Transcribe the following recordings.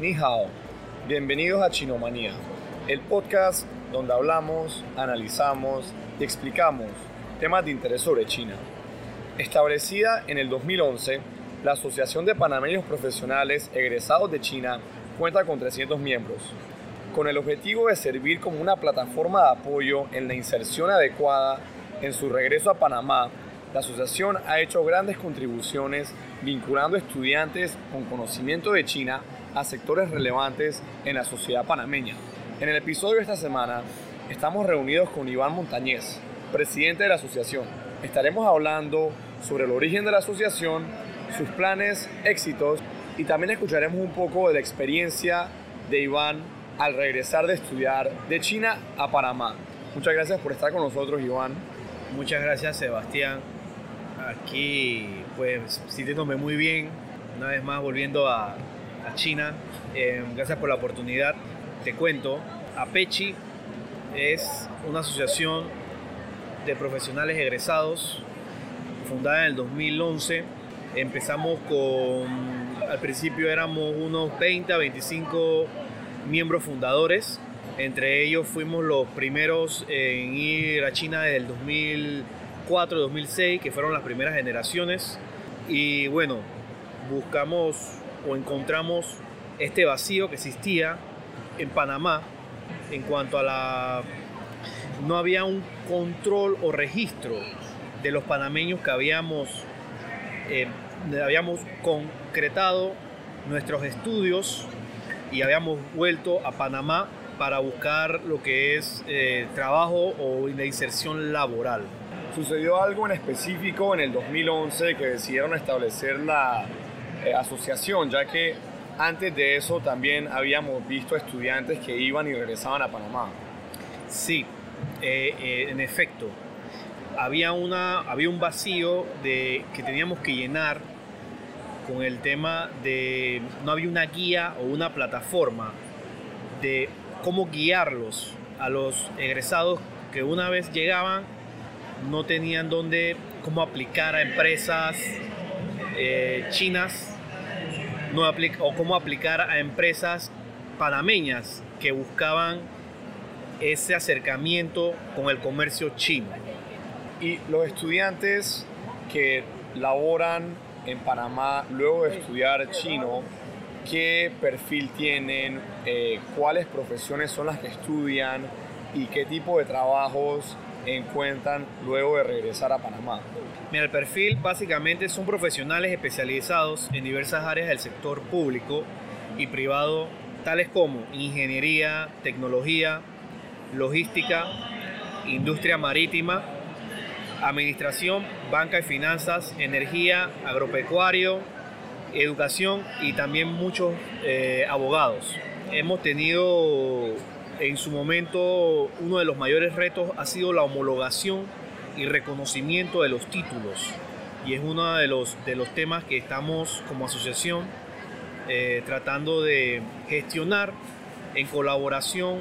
Ni hao. Bienvenidos a Chinomanía, el podcast donde hablamos, analizamos y explicamos temas de interés sobre China. Establecida en el 2011, la Asociación de Panameños Profesionales Egresados de China cuenta con 300 miembros, con el objetivo de servir como una plataforma de apoyo en la inserción adecuada en su regreso a Panamá. La asociación ha hecho grandes contribuciones vinculando estudiantes con conocimiento de China a sectores relevantes en la sociedad panameña. En el episodio de esta semana estamos reunidos con Iván Montañez, presidente de la asociación. Estaremos hablando sobre el origen de la asociación, sus planes, éxitos y también escucharemos un poco de la experiencia de Iván al regresar de estudiar de China a Panamá. Muchas gracias por estar con nosotros, Iván. Muchas gracias, Sebastián. Aquí, pues, sintiéndome muy bien, una vez más volviendo a, China. Eh, gracias por la oportunidad. Te cuento, APECHI es una asociación de profesionales egresados fundada en el 2011. Empezamos con, al principio éramos unos 20 a 25 miembros fundadores. Entre ellos fuimos los primeros en ir a China desde el 2004-2006, que fueron las primeras generaciones. Y bueno, buscamos o encontramos este vacío que existía en Panamá en cuanto a la... No había un control o registro de los panameños que habíamos, eh, habíamos concretado nuestros estudios y habíamos vuelto a Panamá para buscar lo que es eh, trabajo o la inserción laboral. ¿Sucedió algo en específico en el 2011 que decidieron establecer la eh, asociación, ya que antes de eso también habíamos visto estudiantes que iban y regresaban a Panamá? Sí, en efecto, había, una, había un vacío de, que teníamos que llenar con el tema de no había una guía o una plataforma de cómo guiarlos a los egresados que una vez llegaban no tenían dónde cómo aplicar a empresas eh, chinas no o cómo aplicar a empresas panameñas que buscaban ese acercamiento con el comercio chino. Y los estudiantes que laboran en Panamá luego de estudiar chino, ¿qué perfil tienen? Eh, ¿Cuáles profesiones son las que estudian? ¿Y qué tipo de trabajos encuentran luego de regresar a Panamá? Mira, el perfil básicamente son profesionales especializados en diversas áreas del sector público y privado, tales como ingeniería, tecnología, logística, industria marítima, administración, banca y finanzas, energía, agropecuario, educación y también muchos eh, abogados. Hemos tenido en su momento uno de los mayores retos ha sido la homologación y reconocimiento de los títulos y es uno de los, de los temas que estamos como asociación eh, tratando de gestionar en colaboración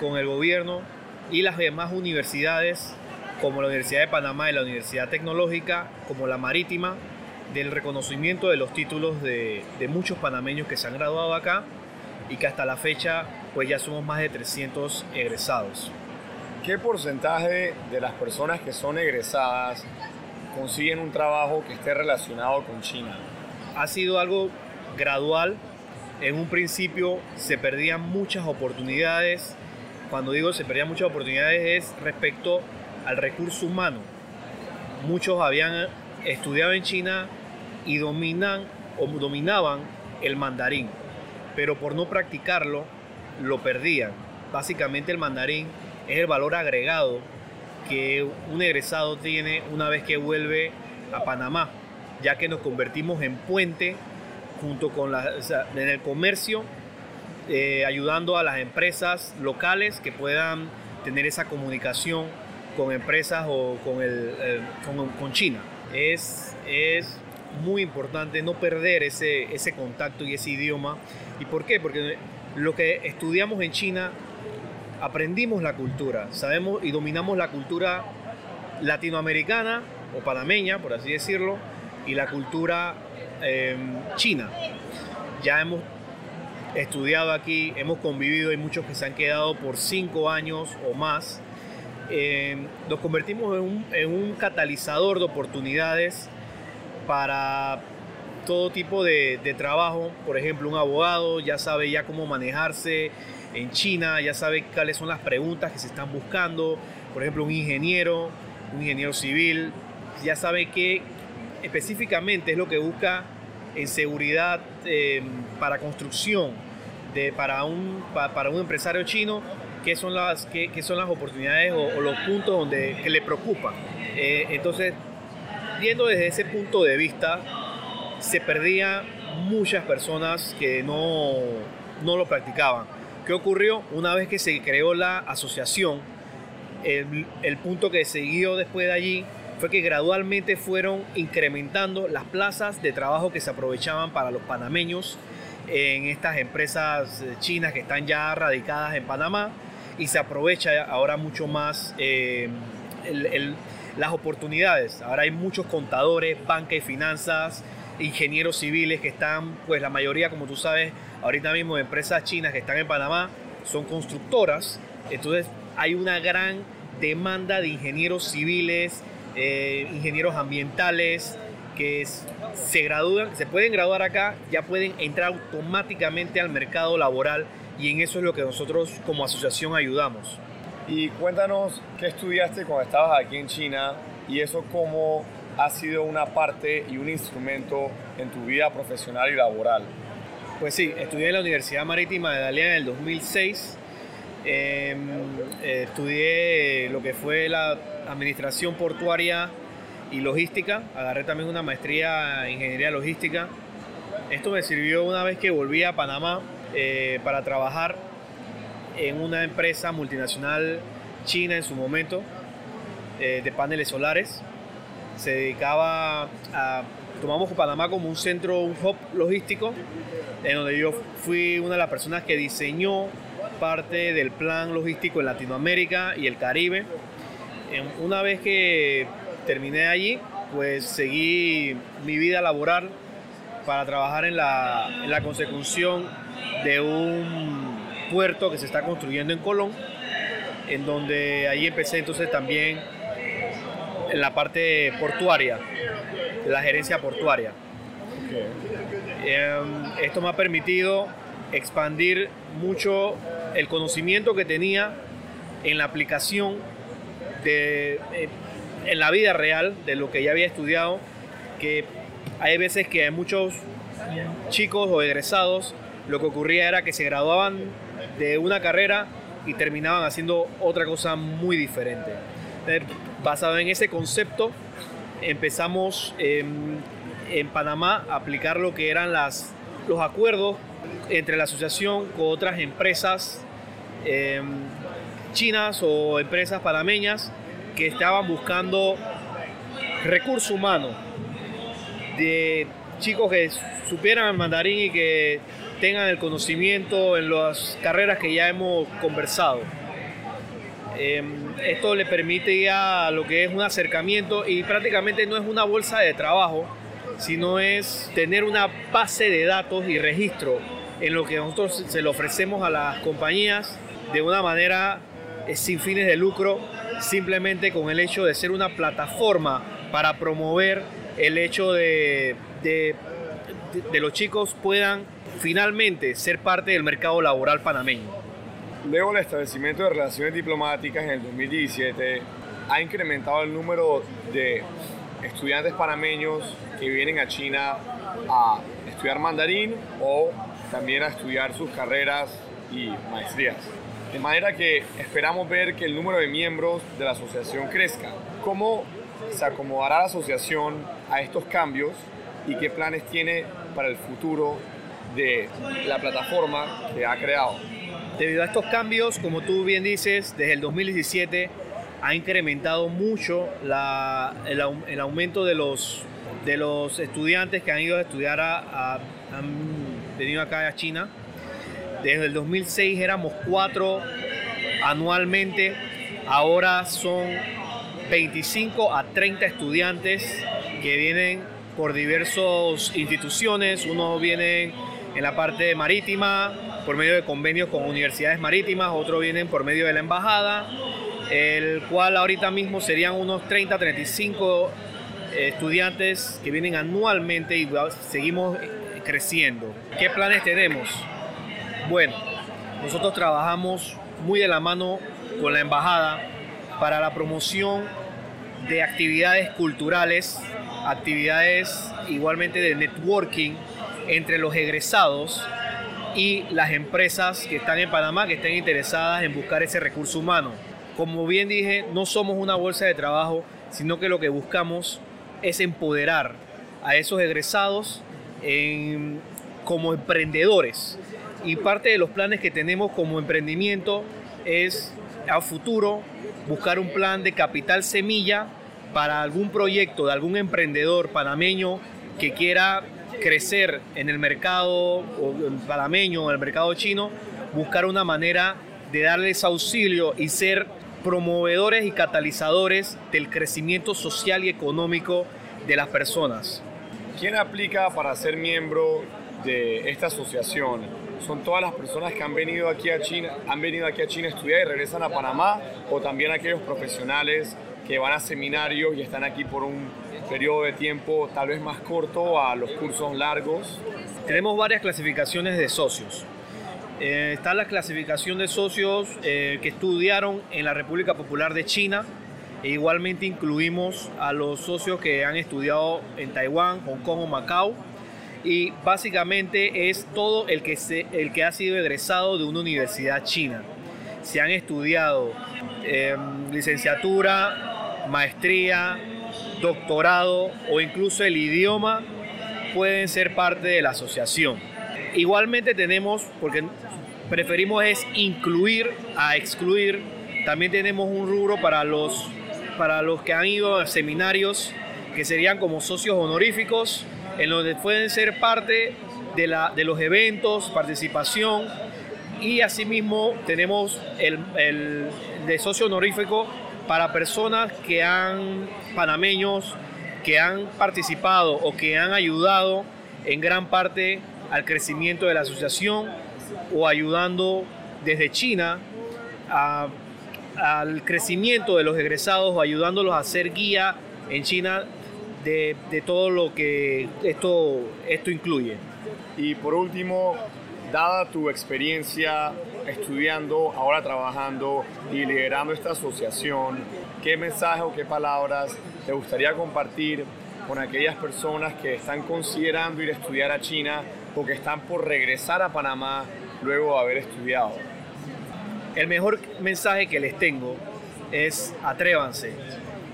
con el gobierno y las demás universidades como la Universidad de Panamá y la Universidad Tecnológica, como la Marítima, del reconocimiento de los títulos de, muchos panameños que se han graduado acá y que hasta la fecha pues ya somos más de 300 egresados. ¿Qué porcentaje de las personas que son egresadas consiguen un trabajo que esté relacionado con China? Ha sido algo gradual. En un principio se perdían muchas oportunidades. Cuando digo se perdían muchas oportunidades es respecto al recurso humano. Muchos habían estudiado en China y dominan o dominaban el mandarín, pero por no practicarlo lo perdían. Básicamente el mandarín es el valor agregado que un egresado tiene una vez que vuelve a Panamá, ya que nos convertimos en puente junto con la, en el comercio, eh, ayudando a las empresas locales que puedan tener esa comunicación con empresas o con, el, con, China. Es, es muy importante no perder ese, ese contacto y ese idioma. ¿Y por qué? Porque lo que estudiamos en China, aprendimos la cultura, sabemos y dominamos la cultura latinoamericana o panameña, por así decirlo, y la cultura em, china. Ya hemos estudiado aquí, hemos convivido, hay muchos que se han quedado por cinco años o más. Eh, nos convertimos en un, en un, catalizador de oportunidades para todo tipo de, de, trabajo. Por ejemplo, un abogado ya sabe ya cómo manejarse en China, ya sabe cuáles son las preguntas que se están buscando. Por ejemplo, un ingeniero, un ingeniero civil, ya sabe qué específicamente es lo que busca en seguridad eh, para construcción de, para, un, para un empresario chino, qué son las, qué, qué son las oportunidades o, los puntos donde, que le preocupan. Eh, entonces, viendo desde ese punto de vista, se perdían muchas personas que no, no lo practicaban. ¿Qué ocurrió? Una vez que se creó la asociación, el, punto que siguió después de allí fue que gradualmente fueron incrementando las plazas de trabajo que se aprovechaban para los panameños en estas empresas chinas que están ya radicadas en Panamá y se aprovecha ahora mucho más eh, las oportunidades. Ahora hay muchos contadores, banca y finanzas, ingenieros civiles que están, pues la mayoría, como tú sabes, ahorita mismo empresas chinas que están en Panamá son constructoras. Entonces hay una gran demanda de ingenieros civiles, eh, ingenieros ambientales que se gradúan, se pueden graduar acá, ya pueden entrar automáticamente al mercado laboral y en eso es lo que nosotros como asociación ayudamos. Y cuéntanos qué estudiaste cuando estabas aquí en China y eso cómo ha sido una parte y un instrumento en tu vida profesional y laboral. Pues sí, estudié en la Universidad Marítima de Dalian en el 2006. Eh, eh, estudié lo que fue la administración portuaria y logística. Agarré también una maestría en ingeniería logística. Esto me sirvió una vez que volví a Panamá eh, para trabajar en una empresa multinacional china en su momento eh, de paneles solares. Se dedicaba a... Tomamos Panamá como un centro, un hub logístico, en donde yo fui una de las personas que diseñó parte del plan logístico en Latinoamérica y el Caribe. Una vez que terminé allí, pues seguí mi vida laboral para trabajar en la, en la consecución de un puerto que se está construyendo en Colón, en donde ahí empecé entonces también en la parte portuaria, de la gerencia portuaria. Eh, esto me ha permitido expandir mucho el conocimiento que tenía en la aplicación de, eh, en la vida real de lo que ya había estudiado, que hay veces que hay muchos chicos o egresados, lo que ocurría era que se graduaban de una carrera y terminaban haciendo otra cosa muy diferente. Basado en ese concepto, empezamos en Panamá a aplicar lo que eran los acuerdos entre la asociación con otras empresas eh, chinas o empresas panameñas que estaban buscando recurso humano de chicos que supieran el mandarín y que tengan el conocimiento en las carreras que ya hemos conversado. Em, esto le permite ya lo que es un acercamiento y prácticamente no es una bolsa de trabajo, sino es tener una base de datos y registro en lo que nosotros se le ofrecemos a las compañías de una manera sin fines de lucro, simplemente con el hecho de ser una plataforma para promover el hecho de, de, de, los chicos puedan finalmente ser parte del mercado laboral panameño. Luego el establecimiento de relaciones diplomáticas en el 2017 ha incrementado el número de estudiantes panameños que vienen a China a estudiar mandarín o también a estudiar sus carreras y maestrías. De manera que esperamos ver que el número de miembros de la asociación crezca. ¿Cómo se acomodará la asociación a estos cambios y qué planes tiene para el futuro de la plataforma que ha creado? Debido a estos cambios, como tú bien dices, desde el 2017 ha incrementado mucho el, aumento de los, estudiantes que han ido a estudiar, a, han venido acá a China. Desde el 2006 éramos cuatro anualmente, ahora son 25 a 30 estudiantes que vienen por diversas instituciones, unos vienen en la parte marítima, por medio de convenios con universidades marítimas, otros vienen por medio de la embajada, el cual ahorita mismo serían unos 30, 35 estudiantes que vienen anualmente y seguimos creciendo. ¿Qué planes tenemos? Bueno, nosotros trabajamos muy de la mano con la embajada para la promoción de actividades culturales, actividades igualmente de networking entre los egresados y las empresas que están en Panamá, que estén interesadas en buscar ese recurso humano. Como bien dije, no somos una bolsa de trabajo, sino que lo que buscamos es empoderar a esos egresados como emprendedores. Y parte de los planes que tenemos como emprendimiento es a futuro buscar un plan de capital semilla para algún proyecto de algún emprendedor panameño que quiera crecer en el mercado panameño o en el mercado chino, buscar una manera de darles auxilio y ser promovedores y catalizadores del crecimiento social y económico de las personas. ¿Quién aplica para ser miembro de esta asociación? ¿Son todas las personas que han venido aquí a China, han venido aquí a China a estudiar y regresan a Panamá o también aquellos profesionales que van a seminarios y están aquí por un periodo de tiempo tal vez más corto a los cursos largos? Tenemos varias clasificaciones de socios. Eh, está la clasificación de socios eh, que estudiaron en la República Popular de China, e igualmente incluimos a los socios que han estudiado en Taiwán, Hong Kong o Macao. Y básicamente es todo el que, se, el que ha sido egresado de una universidad china. Si han estudiado em, licenciatura, maestría, doctorado o incluso el idioma, pueden ser parte de la asociación. Igualmente tenemos, porque preferimos es incluir a excluir, también tenemos un rubro para los para los que han ido a seminarios que serían como socios honoríficos, en donde pueden ser parte de, la, de los eventos, participación, y asimismo tenemos el, el de socio honorífico para personas que han, panameños, que han participado o que han ayudado en gran parte al crecimiento de la asociación o ayudando desde China al crecimiento de los egresados o ayudándolos a ser guía en China de, todo lo que esto, esto incluye. Y por último, dada tu experiencia estudiando, ahora trabajando y liderando esta asociación, ¿qué mensaje o qué palabras te gustaría compartir con aquellas personas que están considerando ir a estudiar a China o que están por regresar a Panamá luego de haber estudiado? El mejor mensaje que les tengo es atrévanse.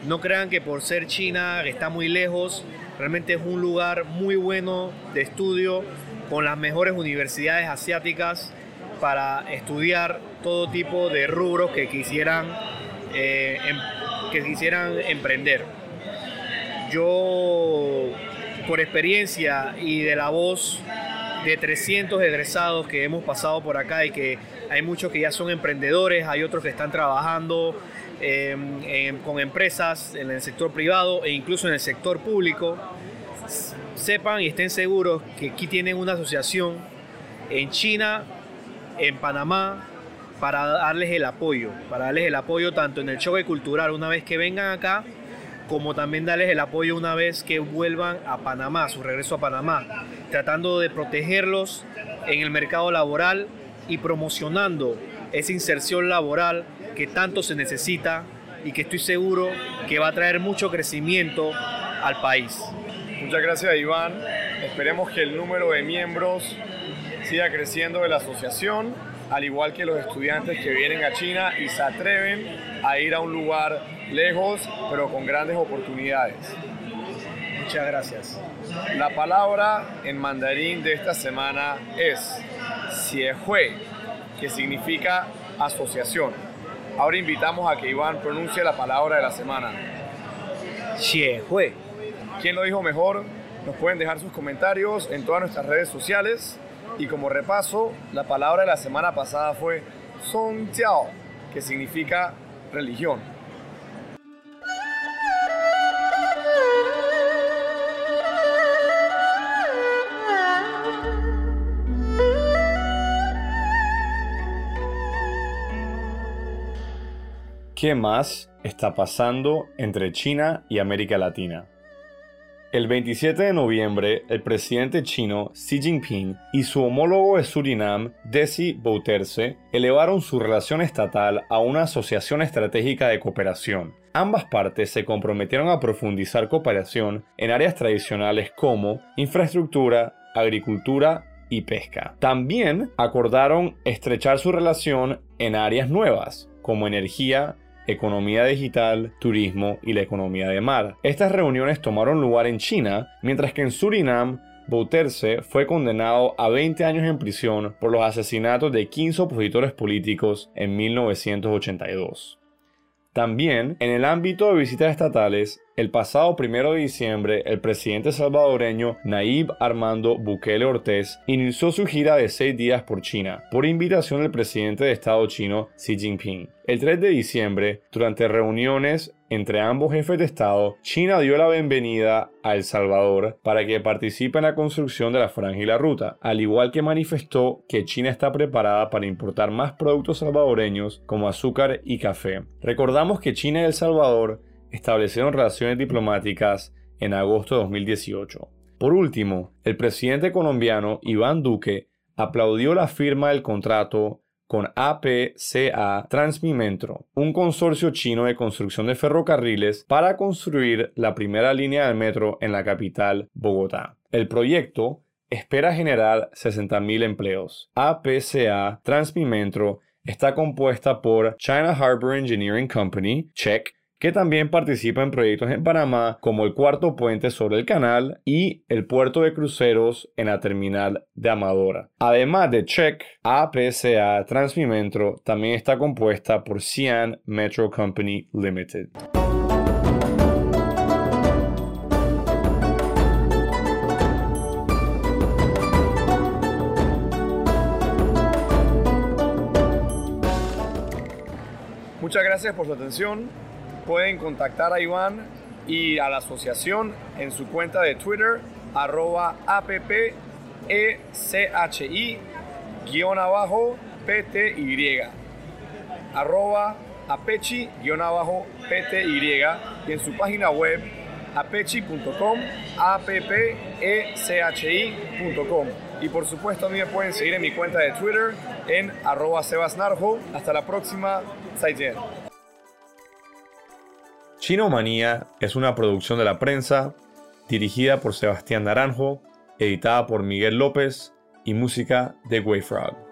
No crean que por ser China está muy lejos, realmente es un lugar muy bueno de estudio con las mejores universidades asiáticas para estudiar todo tipo de rubros que quisieran, eh, em, que quisieran emprender. Yo, por experiencia y de la voz de 300 egresados que hemos pasado por acá y que hay muchos que ya son emprendedores, hay otros que están trabajando em, con empresas en el sector privado e incluso en el sector público. Sepan y estén seguros que aquí tienen una asociación en China, en Panamá, para darles el apoyo, para darles el apoyo tanto en el choque cultural una vez que vengan acá, como también darles el apoyo una vez que vuelvan a Panamá, su regreso a Panamá, tratando de protegerlos en el mercado laboral y promocionando esa inserción laboral que tanto se necesita y que estoy seguro que va a traer mucho crecimiento al país. Muchas gracias Iván. Esperemos que el número de miembros siga creciendo de la asociación, al igual que los estudiantes que vienen a China y se atreven a ir a un lugar lejos, pero con grandes oportunidades. Muchas gracias. La palabra en mandarín de esta semana es Xiehui, que significa asociación. Ahora invitamos a que Iván pronuncie la palabra de la semana. Xiehui. ¿Quién lo dijo mejor? Nos pueden dejar sus comentarios en todas nuestras redes sociales. Y como repaso, la palabra de la semana pasada fue Song Jiao, que significa religión. ¿Qué más está pasando entre China y América Latina? El 27 de noviembre, el presidente chino Xi Jinping y su homólogo de Surinam, Desi Bouterse, elevaron su relación estatal a una asociación estratégica de cooperación. Ambas partes se comprometieron a profundizar cooperación en áreas tradicionales como infraestructura, agricultura y pesca. También acordaron estrechar su relación en áreas nuevas como energía, economía digital, turismo y la economía de mar. Estas reuniones tomaron lugar en China, mientras que en Surinam Bouterse fue condenado a 20 años en prisión por los asesinatos de 15 opositores políticos en 1982. También, en el ámbito de visitas estatales, el pasado 1 de diciembre, el presidente salvadoreño Nayib Armando Bukele Ortiz inició su gira de seis días por China, por invitación del presidente de Estado chino Xi Jinping. El 3 de diciembre, durante reuniones entre ambos jefes de Estado, China dio la bienvenida a El Salvador para que participe en la construcción de la franja y la ruta, al igual que manifestó que China está preparada para importar más productos salvadoreños como azúcar y café. Recordamos que China y El Salvador establecieron relaciones diplomáticas en agosto de 2018. Por último, el presidente colombiano Iván Duque aplaudió la firma del contrato con APCA Transmimetro, un consorcio chino de construcción de ferrocarriles para construir la primera línea del metro en la capital, Bogotá. El proyecto espera generar 60.000 empleos. APCA Transmimetro está compuesta por China Harbor Engineering Company, Check, que también participa en proyectos en Panamá como el cuarto puente sobre el canal y el puerto de cruceros en la terminal de Amadora. Además de Check, APCA Transmimetro también está compuesta por Cian Metro Company Limited. Muchas gracias por su atención pueden contactar a Iván y a la asociación en su cuenta de Twitter, arroba appechi, guion abajo, pty, arroba apechi, guion abajo, pty, y en su página web apechi.com, appechi.com. Y por supuesto, a mí me pueden seguir en mi cuenta de Twitter en arroba sebasnarjo. Hasta la próxima. Zaijian. Chinomanía es una producción de la prensa, dirigida por Sebastián Naranjo, editada por Miguel López y música de Wayfrog.